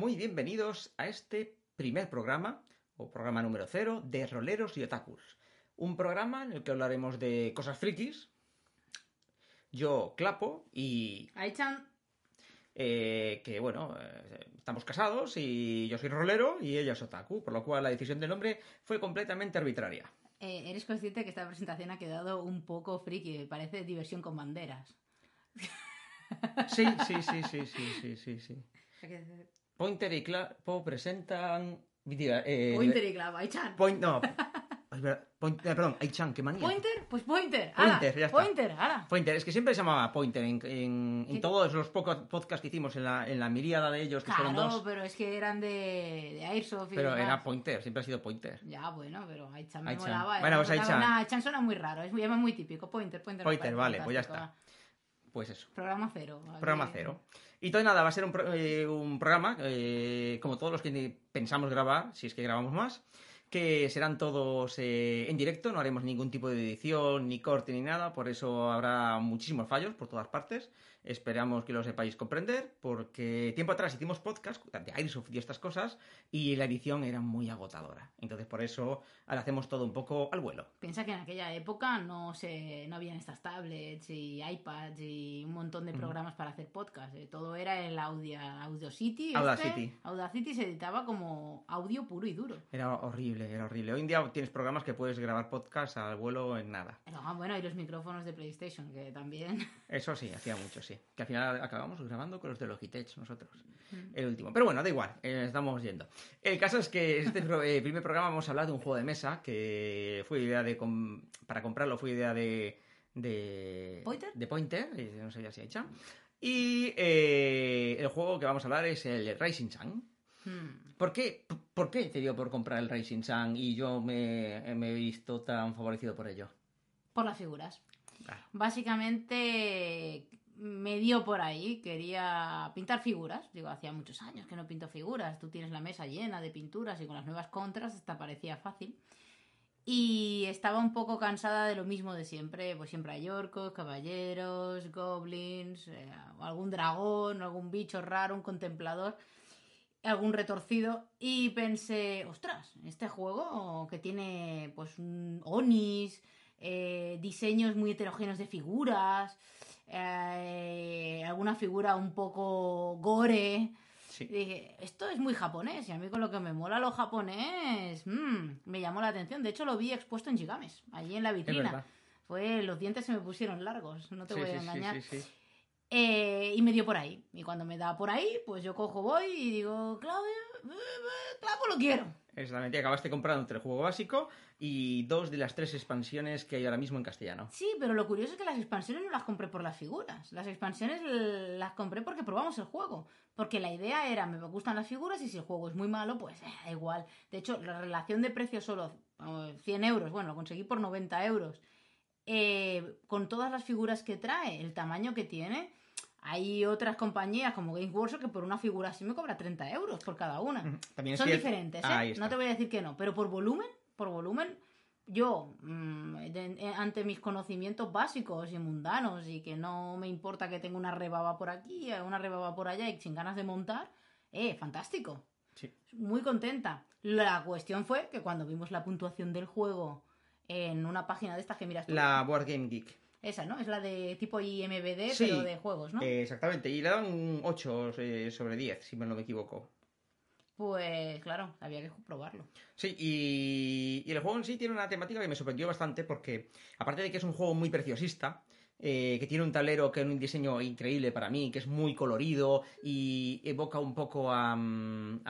Muy bienvenidos a este primer programa, o programa número cero, de Roleros y Otakus. Un programa en el que hablaremos de cosas frikis. Yo, Clapo, y Aichan, eh, que bueno, eh, estamos casados y yo soy rolero y ella es otaku, por lo cual la decisión del nombre fue completamente arbitraria. eh, ¿eres consciente que esta presentación ha quedado un poco friki? Parece diversión con banderas. Sí, sí, sí, sí, sí, sí, sí, sí. Pointer y Clapo presentan... eh, Pointer y clavo, Aichan. Point, no. Es verdad, Point- eh, perdón, Aichan, qué manía. Pointer, pues Pointer. Pointer, ala, ya está. Pointer, ala. Pointer, es que siempre se llamaba Pointer en, en- en todos los poco- podcasts que hicimos, en la, en la miríada de ellos, que fueron Claro, dos. pero es que eran de, de Airsoft y Pero demás. era Pointer, siempre ha sido Pointer. Ya, bueno, pero Aichan me Aichan. molaba. Bueno, era- pues Aichan. Aichan suena muy raro, es muy, es muy típico. Pointer, Pointer. Pointer, vale, pues ya está. Pues eso. Programa cero. programa cero. Y entonces nada, va a ser un, pro- eh, un programa, eh, como todos los que pensamos grabar, si es que grabamos más, que serán todos eh, en directo, no haremos ningún tipo de edición, ni corte, ni nada, por eso habrá muchísimos fallos por todas partes. Esperamos que lo sepáis comprender, porque tiempo atrás hicimos podcast de Airsoft y estas cosas, y la edición era muy agotadora. Entonces por eso ahora hacemos todo un poco al vuelo. Piensa que en aquella época no se, no habían estas tablets y iPads y un montón de programas para hacer podcast. eh. Todo era el Audio, Audacity. Audacity. Este. Audacity se editaba como audio puro y duro. Era horrible, era horrible. Hoy en día tienes programas que puedes grabar podcast al vuelo en nada. Pero, ah, bueno, y los micrófonos de PlayStation, que también. Eso sí, hacía mucho, sí. Que al final acabamos grabando con los de Logitech nosotros. El último. Pero bueno, da igual, eh, estamos yendo. El caso es que este pro- eh, primer programa vamos a hablar de un juego de mesa que fue idea de... com- para comprarlo fue idea de... de ¿Pointer? De Pointer, eh, no sé ya si ha hecho. Y eh, el juego que vamos a hablar es el Rising Sun. Hmm. ¿Por qué, ¿Por qué te dio por comprar el Rising Sun y yo me, me he visto tan favorecido por ello? Por las figuras. Claro. Básicamente me dio por ahí, quería pintar figuras. Digo, hacía muchos años que no pinto figuras. Tú tienes la mesa llena de pinturas y con las nuevas contras hasta parecía fácil. Y estaba un poco cansada de lo mismo de siempre. Pues siempre hay orcos, caballeros, goblins, eh, algún dragón, algún bicho raro, un contemplador, algún retorcido. Y pensé, ostras, este juego que tiene pues onis, eh, diseños muy heterogéneos de figuras, eh, alguna figura un poco gore. Sí. Dije, esto es muy japonés y a mí con lo que me mola lo japonés mm, me llamó la atención. De hecho lo vi expuesto en Gigames, allí en la vitrina. Fue, los dientes se me pusieron largos, no te Sí, voy a sí, engañar. Eh, y me dio por ahí. Y cuando me da por ahí, pues yo cojo, voy y digo, Claudio, eh, Clavo lo quiero. Exactamente, acabaste comprando el juego básico y dos de las tres expansiones que hay ahora mismo en castellano. Sí, pero lo curioso es que las expansiones no las compré por las figuras. Las expansiones las compré porque probamos el juego. Porque la idea era, me gustan las figuras y si el juego es muy malo, pues eh, da igual. De hecho, la relación de precio solo eh, 100 euros, bueno, lo conseguí por 90 euros. Eh, con todas las figuras que trae, el tamaño que tiene, hay otras compañías como Games Workshop que por una figura así me cobra 30 euros por cada una. También Son cierto- diferentes, ¿eh? No te voy a decir que no, pero por volumen, por volumen, yo, mm, de- eh, ante mis conocimientos básicos y mundanos y que no me importa que tenga una rebaba por aquí, eh, una rebaba por allá y sin ganas de montar, eh, fantástico. Sí. Muy contenta. La cuestión fue que cuando vimos la puntuación del juego en una página de estas que miras tú, La Board Game Geek. Esa, ¿no? Es la de tipo IMBD, Sí. pero de juegos, ¿no? Eh, exactamente, y le dan un 8 eh, sobre 10, si me no me equivoco. Pues claro, había que probarlo. Sí, y, y el juego en sí tiene una temática que me sorprendió bastante porque, aparte de que es un juego muy preciosista, eh, que tiene un tablero que es un diseño increíble para mí, que es muy colorido y evoca un poco a, mm,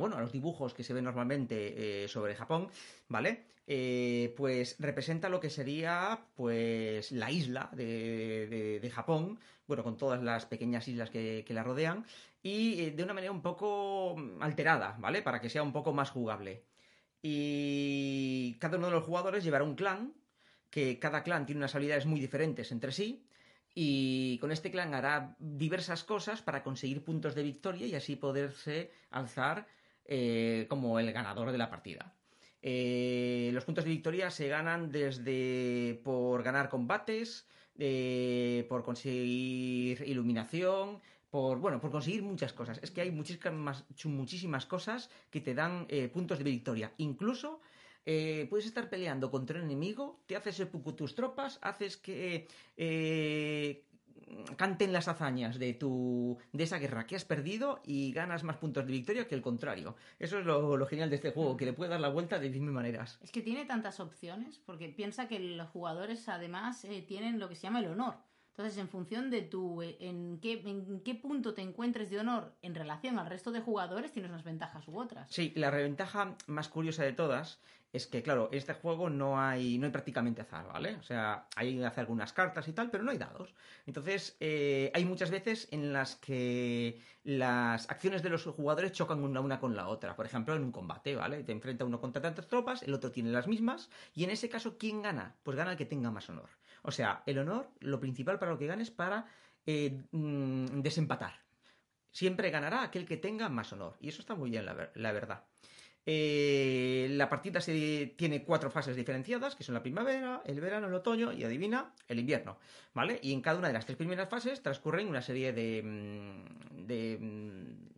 bueno, a los dibujos que se ven normalmente eh, sobre Japón, ¿vale? Eh, pues representa lo que sería pues la isla de, de- de Japón, bueno, con todas las pequeñas islas que, que la rodean, y de una manera un poco mm, alterada, ¿vale? Para que sea un poco más jugable. Y cada uno de los jugadores llevará un clan, que cada clan tiene unas habilidades muy diferentes entre sí, y con este clan hará diversas cosas para conseguir puntos de victoria y así poderse alzar eh, como el ganador de la partida. Eh, los puntos de victoria se ganan desde por ganar combates, eh, por conseguir iluminación, por bueno, por conseguir muchas cosas. Es que hay muchísimas, muchísimas cosas que te dan eh, puntos de victoria. Incluso eh, puedes estar peleando contra un enemigo, te haces epucu tus tropas, haces que eh, canten las hazañas de tu de esa guerra que has perdido y ganas más puntos de victoria que el contrario. Eso es lo, lo genial de este juego, que le puede dar la vuelta de mil maneras. Es que tiene tantas opciones, porque piensa que los jugadores además eh, tienen lo que se llama el honor. Entonces, en función de tu en qué, en qué punto te encuentres de honor en relación al resto de jugadores, tienes unas ventajas u otras. Sí, la ventaja más curiosa de todas es que, claro, en este juego no hay, no hay prácticamente azar, ¿vale? O sea, hay hacer algunas cartas y tal, pero no hay dados. Entonces, eh, hay muchas veces en las que las acciones de los jugadores chocan una, una con la otra. Por ejemplo, en un combate, ¿vale? Te enfrenta uno contra tantas tropas, el otro tiene las mismas, y en ese caso, ¿quién gana? Pues gana el que tenga más honor. O sea, el honor, lo principal para lo que gane es para eh, mm, desempatar. Siempre ganará aquel que tenga más honor. Y eso está muy bien, la, la verdad. Eh, la partida se tiene cuatro fases diferenciadas, que son la primavera, el verano, el otoño y adivina, el invierno, ¿vale? Y en cada una de las tres primeras fases transcurren una serie de mm, de, mm,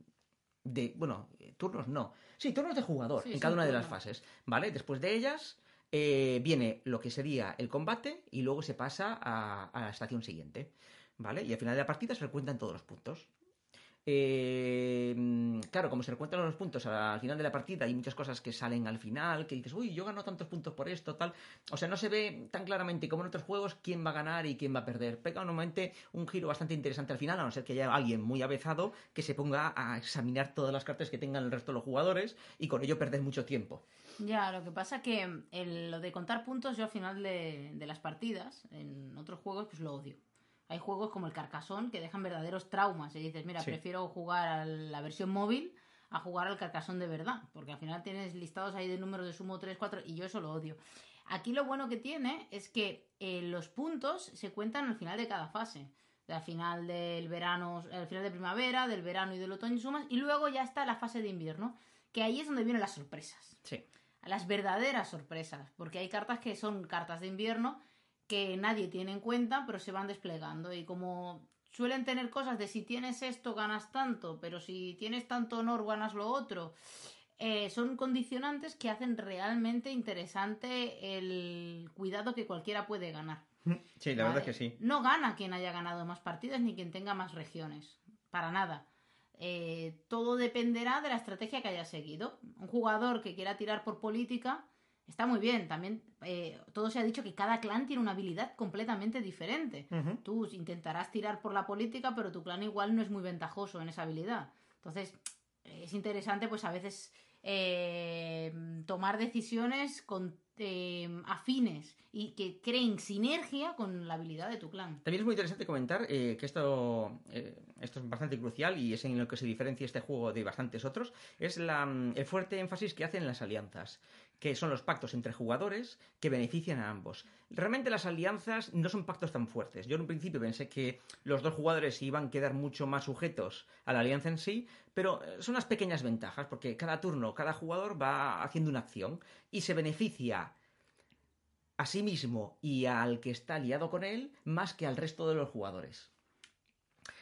de bueno, turnos no, sí, turnos de jugador Sí, en sí, cada una de las fases, ¿vale? Después de ellas eh, viene lo que sería el combate y luego se pasa a, a la estación siguiente, ¿vale? Y al final de la partida se recuentan todos los puntos. Eh, mm, claro, como se recuentan los puntos al final de la partida, hay muchas cosas que salen al final, que dices, uy, yo gano tantos puntos por esto, tal. O sea, no se ve tan claramente como en otros juegos quién va a ganar y quién va a perder. Pega normalmente un giro bastante interesante al final, a no ser que haya alguien muy avezado que se ponga a examinar todas las cartas que tengan el resto de los jugadores y con ello perder mucho tiempo. Ya, lo que pasa que lo de contar puntos yo al final de, de las partidas, en otros juegos, pues lo odio. Hay juegos como el Carcassonne que dejan verdaderos traumas y dices, mira, Sí. prefiero jugar a la versión móvil a jugar al Carcassonne de verdad, porque al final tienes listados ahí de números de sumo 3, 4 y yo eso lo odio. Aquí lo bueno que tiene es que eh, los puntos se cuentan al final de cada fase. Al final del verano, al final de primavera, del verano y del otoño sumas, y luego ya está la fase de invierno, que ahí es donde vienen las sorpresas Sí. las verdaderas sorpresas, porque hay cartas que son cartas de invierno que nadie tiene en cuenta, pero se van desplegando y como suelen tener cosas de si tienes esto ganas tanto, pero si tienes tanto honor ganas lo otro, eh, son condicionantes que hacen realmente interesante el cuidado que cualquiera puede ganar. Sí, la ¿vale? verdad es que sí. No gana quien haya ganado más partidas ni quien tenga más regiones. Para nada. Eh, todo dependerá de la estrategia que haya seguido. Un jugador que quiera tirar por política está muy bien. También eh, todo se ha dicho que cada clan tiene una habilidad completamente diferente. Tú intentarás tirar por la política, pero tu clan igual no es muy ventajoso en esa habilidad. Entonces, es interesante, pues a veces eh, tomar decisiones con, eh, afines y que creen sinergia con la habilidad de tu clan. También es muy interesante comentar eh, que esto, esto es bastante crucial y es en lo que se diferencia este juego de bastantes otros, es la, mm, el fuerte énfasis que hacen las alianzas, que son los pactos entre jugadores que benefician a ambos. Realmente las alianzas no son pactos tan fuertes. Yo en un principio pensé que los dos jugadores iban a quedar mucho más sujetos a la alianza en sí, pero eh, son unas pequeñas ventajas, porque cada turno, cada jugador va haciendo una acción y se beneficia a sí mismo y al que está liado con él más que al resto de los jugadores.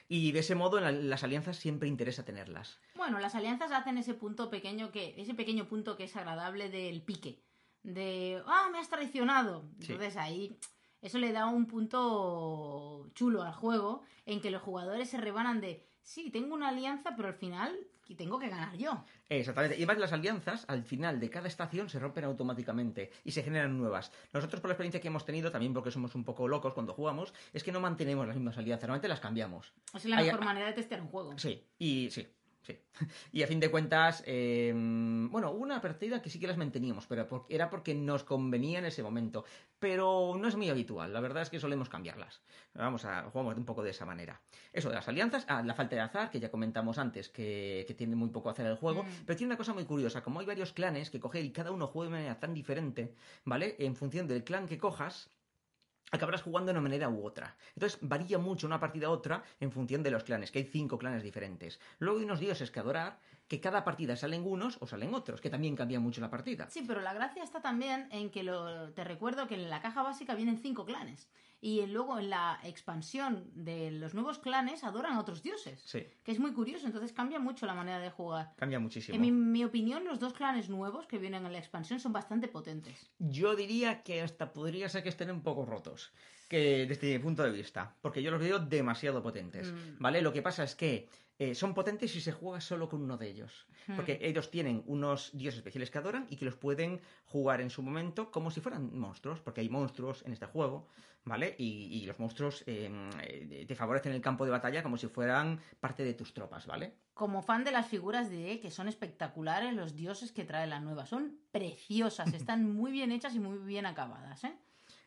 Y de ese modo las alianzas siempre interesa tenerlas. Bueno, las alianzas hacen ese punto pequeño que, ese pequeño punto que es agradable del pique. De ah, me has traicionado. Sí. Entonces ahí Eso le da un punto chulo al juego en que los jugadores se rebanan de, sí, tengo una alianza, pero al final tengo que ganar yo. Exactamente. Y además las alianzas, al final de cada estación, se rompen automáticamente y se generan nuevas. Nosotros, por la experiencia que hemos tenido, también porque somos un poco locos cuando jugamos, es que no mantenemos las mismas alianzas, normalmente las cambiamos. Es la mejor manera de testear un juego. Sí, y sí. Sí. Y a fin de cuentas, eh, bueno, hubo una partida que sí que las manteníamos, pero era porque nos convenía en ese momento. Pero no es muy habitual, la verdad es que solemos cambiarlas. Vamos a jugamos un poco de esa manera. Eso de las alianzas, ah, la falta de azar, que ya comentamos antes, que, tiene muy poco hacer el juego, mm. pero tiene una cosa muy curiosa, como hay varios clanes que coger y cada uno juega de manera tan diferente, ¿vale? En función del clan que cojas, acabarás jugando de una manera u otra. Entonces varía mucho una partida a otra en función de los clanes, que hay cinco clanes diferentes. Luego hay unos dioses que adorar, que cada partida salen unos o salen otros, que también cambia mucho la partida. Sí, pero la gracia está también en que lo, te recuerdo que en la caja básica vienen cinco clanes. Y luego en la expansión de los nuevos clanes adoran a otros dioses. Sí. Que es muy curioso, entonces cambia mucho la manera de jugar. Cambia muchísimo. En mi, opinión, los dos clanes nuevos que vienen en la expansión son bastante potentes. Yo diría que hasta podría ser que estén un poco rotos. Que desde mi punto de vista. Porque yo los veo demasiado potentes. Mm. ¿Vale? Lo que pasa es que eh, son potentes si se juega solo con uno de ellos. Hmm. Porque ellos tienen unos dioses especiales que adoran y que los pueden jugar en su momento como si fueran monstruos, porque hay monstruos en este juego, ¿vale? Y, los monstruos em, eh, te favorecen el campo de batalla como si fueran parte de tus tropas, ¿vale? Como fan de las figuras diré que son espectaculares los dioses que trae la nueva. Son preciosas, están muy bien hechas y muy bien acabadas, ¿eh?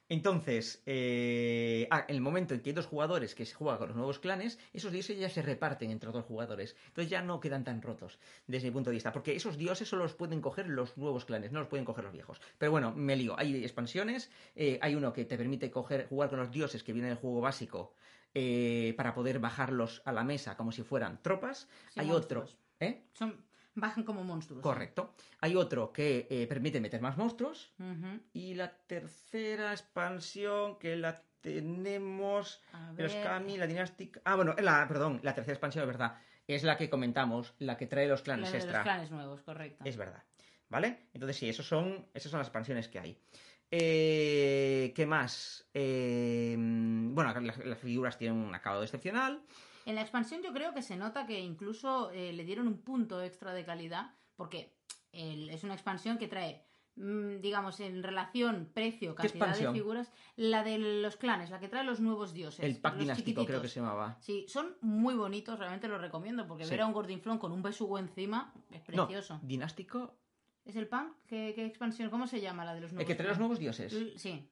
Entonces, eh, ah, en el momento en que hay dos jugadores que se juegan con los nuevos clanes, esos dioses ya se reparten entre los dos jugadores. Entonces ya no quedan tan rotos, desde mi punto de vista. Porque esos dioses solo los pueden coger los nuevos clanes, no los pueden coger los viejos. Pero bueno, me lío. Hay expansiones, eh, hay uno que te permite coger, jugar con los dioses que vienen el juego básico eh, para poder bajarlos a la mesa como si fueran tropas. hay otros. ¿Eh? Son bajan como monstruos. Correcto. Hay otro que eh, permite meter más monstruos. Y la tercera expansión que la tenemos. Los Kami, la dinástica. Ah, bueno, la, perdón, la tercera expansión es verdad. Es la que comentamos, la que trae los clanes la extra. Los clanes nuevos, correcto. Es verdad. ¿Vale? Entonces sí, esos son, esas son las expansiones que hay. Eh, ¿Qué más? Eh, bueno, las, las, figuras tienen un acabado excepcional. En la expansión yo creo que se nota que incluso eh, le dieron un punto extra de calidad, porque es una expansión que trae, mm, digamos, en relación precio-cantidad de figuras, la de los clanes, la que trae los nuevos dioses. El pack dinástico creo que se llamaba. Sí, son muy bonitos, realmente los recomiendo, porque ver a un Gordinflón con un besugo encima es precioso. dinástico... ¿Es el pan? ¿Qué, ¿Qué, expansión? ¿Cómo se llama la de los nuevos? El que trae los nuevos dioses. sí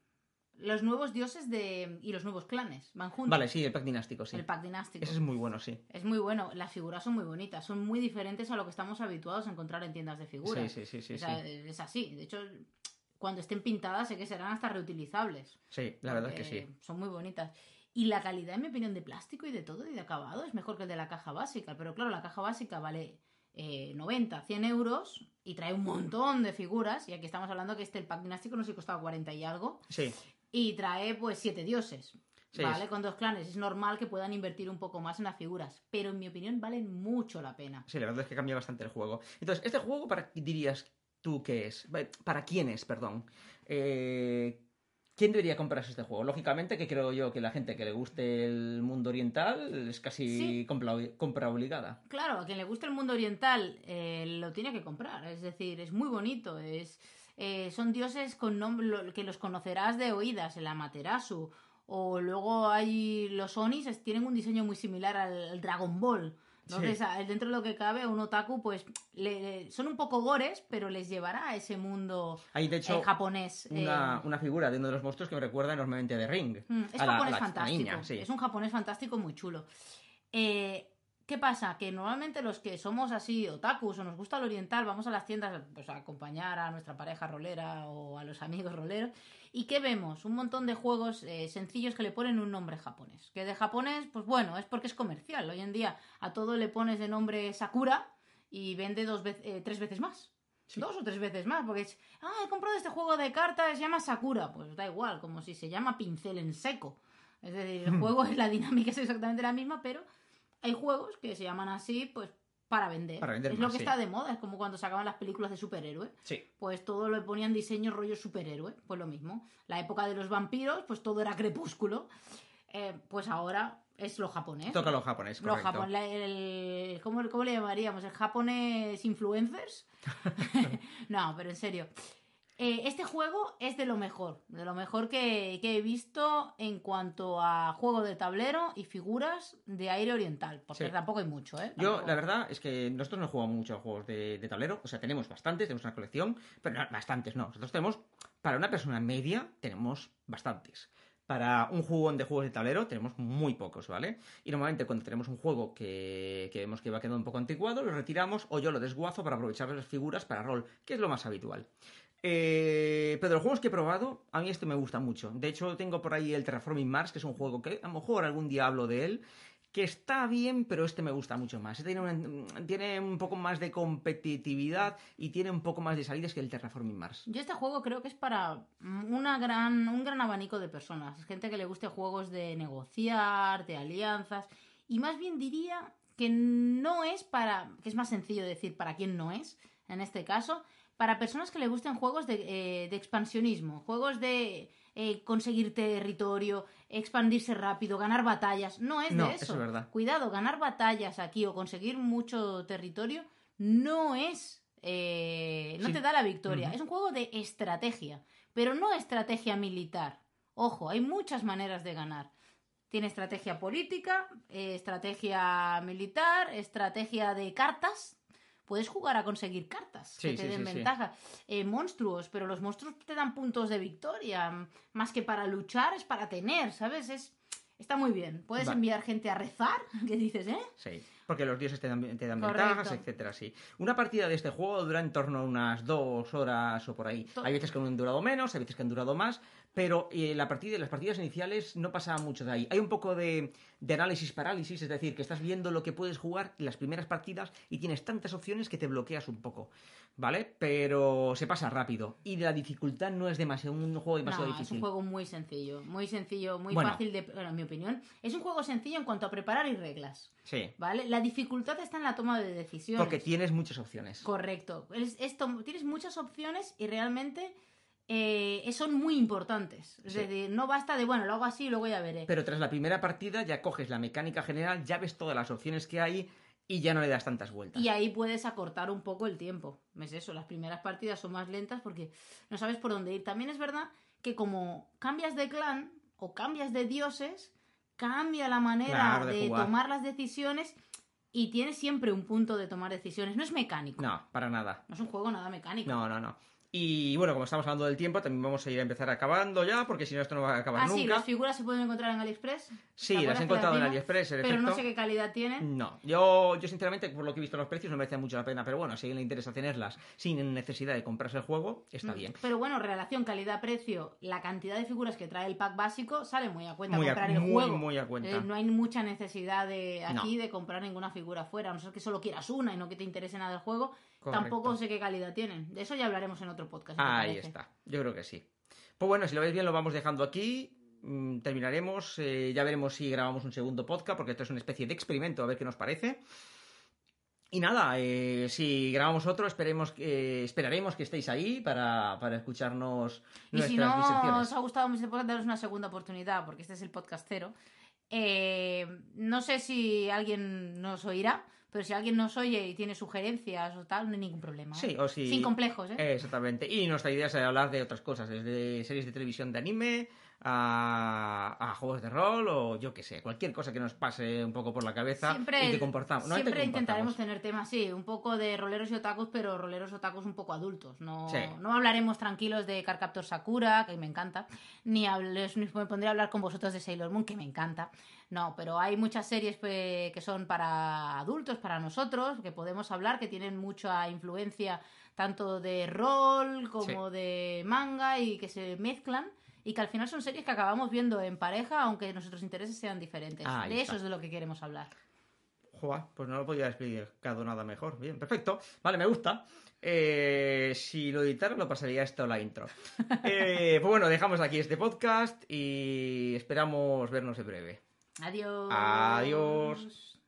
los nuevos dioses de y los nuevos clanes van juntos. Vale, sí, el pack dinástico, sí. El pack dinástico. Ese es muy bueno, sí. Es muy bueno. Las figuras son muy bonitas, son muy diferentes a lo que estamos habituados a encontrar en tiendas de figuras. Sí, sí, sí, sí, es, así. De hecho, cuando estén pintadas sé que serán hasta reutilizables. Sí, la verdad es que sí. Son muy bonitas. Y la calidad, en mi opinión, de plástico y de todo y de acabado es mejor que el de la caja básica. Pero claro, la caja básica vale 90, eh, 100 euros y trae un montón de figuras. Y aquí estamos hablando que este, el pack dinástico, no sé costaba 40 y algo. Sí y trae pues siete dioses. ¿Vale? Con dos clanes. Es normal que puedan invertir un poco más en las figuras. Pero en mi opinión valen mucho la pena. Sí, la verdad es que cambia bastante el juego. Entonces, ¿este juego para dirías tú que es? ¿Para quiénes, perdón? Eh, ¿Quién debería comprarse este juego? Lógicamente que creo yo que la gente que le guste el mundo oriental es casi compra, obligada. Claro, a quien le guste el mundo oriental eh, lo tiene que comprar. Es decir, es muy bonito. Es eh, son dioses con nombre que los conocerás de oídas, el Amaterasu. O luego hay los Onis, tienen un diseño muy similar al, Dragon Ball. Entonces, dentro de lo que cabe, un otaku, pues son un poco gores, pero les llevará a ese mundo Hay, de hecho, eh, japonés. Una, eh. una, figura de uno de los monstruos que me recuerda enormemente de Ring. Mm, es japonés fantástico. Es un japonés fantástico muy chulo. Eh, ¿Qué pasa? Que normalmente los que somos así otakus o nos gusta el oriental, vamos a las tiendas pues, a acompañar a nuestra pareja rolera o a los amigos roleros. ¿Y qué vemos? Un montón de juegos eh, sencillos que le ponen un nombre japonés. Que de japonés, pues bueno, es porque es comercial. Hoy en día a todo le pones de nombre Sakura y vende dos eh, tres veces más. Dos o tres veces más, porque es, ah, he comprado este juego de cartas, se llama Sakura. Pues da igual, como si se llama pincel en seco. Es decir, el juego, la dinámica es exactamente la misma, pero hay juegos que se llaman así, pues para vender. Para vender es más, lo que sí. está de moda, es como cuando sacaban las películas de superhéroe. Sí. Pues todo lo ponían diseño rollo superhéroe, pues lo mismo. La época de los vampiros, pues todo era crepúsculo. Eh, pues ahora es lo japonés. Toca lo japonés, correcto. el- ¿cómo, cómo le llamaríamos? ¿El japonés influencers? no, pero en serio. Eh, este juego es de lo mejor, de lo mejor que, que he visto en cuanto a juego de tablero y figuras de aire oriental, porque Sí. tampoco hay mucho, ¿eh? Yo, la verdad, es que nosotros no jugamos mucho a juegos de, de tablero. O sea, tenemos bastantes, tenemos una colección, pero no, bastantes no. Nosotros tenemos, para una persona media, tenemos bastantes. Para un jugón de juegos de tablero tenemos muy pocos, ¿vale? Y normalmente cuando tenemos un juego que, que vemos que va quedando un poco anticuado, lo retiramos o yo lo desguazo para aprovechar las figuras para rol, que es lo más habitual. Eh, pero de los juegos que he probado, a mí este me gusta mucho. De hecho, tengo por ahí el Terraforming Mars, que es un juego que a lo mejor algún día hablo de él, que está bien, pero este me gusta mucho más. Este tiene, un, tiene un poco más de competitividad y tiene un poco más de salidas que el Terraforming Mars. Yo este juego creo que es para una gran, un gran abanico de personas. Gente que le guste juegos de negociar, de alianzas. Y más bien diría que no es para. que es más sencillo decir para quién no es, en este caso. Para personas que le gusten juegos de, eh, de expansionismo, juegos de eh, conseguir territorio, expandirse rápido, ganar batallas. No es No, de eso. eso es verdad. Cuidado, ganar batallas aquí o conseguir mucho territorio no es. eh, no Sí. te da la victoria. Es un juego de estrategia, pero no estrategia militar. Ojo, hay muchas maneras de ganar. Tiene estrategia política, eh, estrategia militar, estrategia de cartas. Puedes jugar a conseguir cartas Sí, que te sí, den sí, ventaja. Eh, monstruos, pero los monstruos te dan puntos de victoria. Más que para luchar, es para tener, ¿sabes? Es, está muy bien. Puedes enviar gente a rezar, ¿qué dices, eh? Sí, porque los dioses te dan, te dan Correcto. ventajas, etcétera, sí. Una partida de este juego dura en torno a unas dos horas o por ahí. To- Hay veces que han durado menos, hay veces que han durado más, pero eh, la partida, las partidas iniciales no pasaba mucho de ahí. Hay un poco de, de análisis parálisis, es decir, que estás viendo lo que puedes jugar en las primeras partidas y tienes tantas opciones que te bloqueas un poco, ¿vale? Pero se pasa rápido y la dificultad no es demasiado un juego demasiado no, es difícil. un juego muy sencillo, muy sencillo, muy Bueno. fácil de, bueno, en mi opinión. Es un juego sencillo en cuanto a preparar y reglas, Sí, ¿vale? La dificultad está en la toma de decisiones. porque tienes muchas opciones. Correcto. Es, esto, tienes muchas opciones y realmente eh, son muy importantes. Es Sí. decir, no basta de, bueno, lo hago así y luego ya veré. Pero tras la primera partida ya coges la mecánica general, ya ves todas las opciones que hay y ya no le das tantas vueltas. Y ahí puedes acortar un poco el tiempo. Es eso, las primeras partidas son más lentas porque no sabes por dónde ir. También es verdad que como cambias de clan o cambias de dioses, cambia la manera Claro, de de, tomar las decisiones y tienes siempre un punto de tomar decisiones. No es mecánico. No, para nada. No es un juego nada mecánico. No, no, no. Y bueno, como estamos hablando del tiempo, también vamos a ir a empezar acabando ya, porque si no, esto no va a acabar Ah, sí, nunca. las figuras se pueden encontrar en AliExpress. Sí, ¿Te las he encontrado en? AliExpress, en Pero efecto. no sé qué calidad tienen. No, yo, yo sinceramente, por lo que he visto los precios, no merece mucho la pena, pero bueno, si a alguien le interesa tenerlas sin necesidad de comprarse el juego, está Mm, bien. Pero bueno, relación calidad-precio, la cantidad de figuras que trae el pack básico sale muy a cuenta Muy a- comprar el muy, juego. muy a cuenta. Eh, no hay mucha necesidad de aquí No. de comprar ninguna figura fuera, a no ser que solo quieras una y no que te interese nada el juego. Correcto. Tampoco sé qué calidad tienen. De eso ya hablaremos en otro podcast. te Ahí está, yo creo que sí. Pues bueno, si lo veis bien, lo vamos dejando aquí. Mm, terminaremos. eh, ya veremos si grabamos un segundo podcast, porque esto es una especie de experimento, a ver qué nos parece. Y nada, eh, si grabamos otro, esperemos que, esperaremos que estéis ahí para, para escucharnos Y nuestras si no os ha gustado mucho podcast, daros una segunda oportunidad, porque este es el podcast cero. Eh, no sé si alguien nos oirá, pero si alguien nos oye y tiene sugerencias o tal, no hay ningún problema. ¿eh? Sí, o si... Sin complejos, ¿eh? Eh, Exactamente. Y nuestra idea es hablar de otras cosas, desde series de televisión de anime a, a juegos de rol o yo qué sé, cualquier cosa que nos pase un poco por la cabeza Siempre, y que comportamos. No, siempre que intentaremos tener temas, sí, un poco de roleros y otakus, pero roleros otakus un poco adultos. No, Sí. no hablaremos tranquilos de Carcaptor Sakura, que me encanta, ni, hables, ni me pondré a hablar con vosotros de Sailor Moon, que me encanta. No, pero hay muchas series que son para adultos, para nosotros, que podemos hablar, que tienen mucha influencia tanto de rol como de manga y que se mezclan. Y que al final son series que acabamos viendo en pareja, aunque nuestros intereses sean diferentes. De está. eso es de lo que queremos hablar. Joa, pues no lo podía explicado nada mejor. Bien, perfecto. Vale, me gusta. Eh, si lo editara, lo pasaría esto la intro. Eh, pues bueno, dejamos aquí este podcast y esperamos vernos en breve. Adiós. Adiós.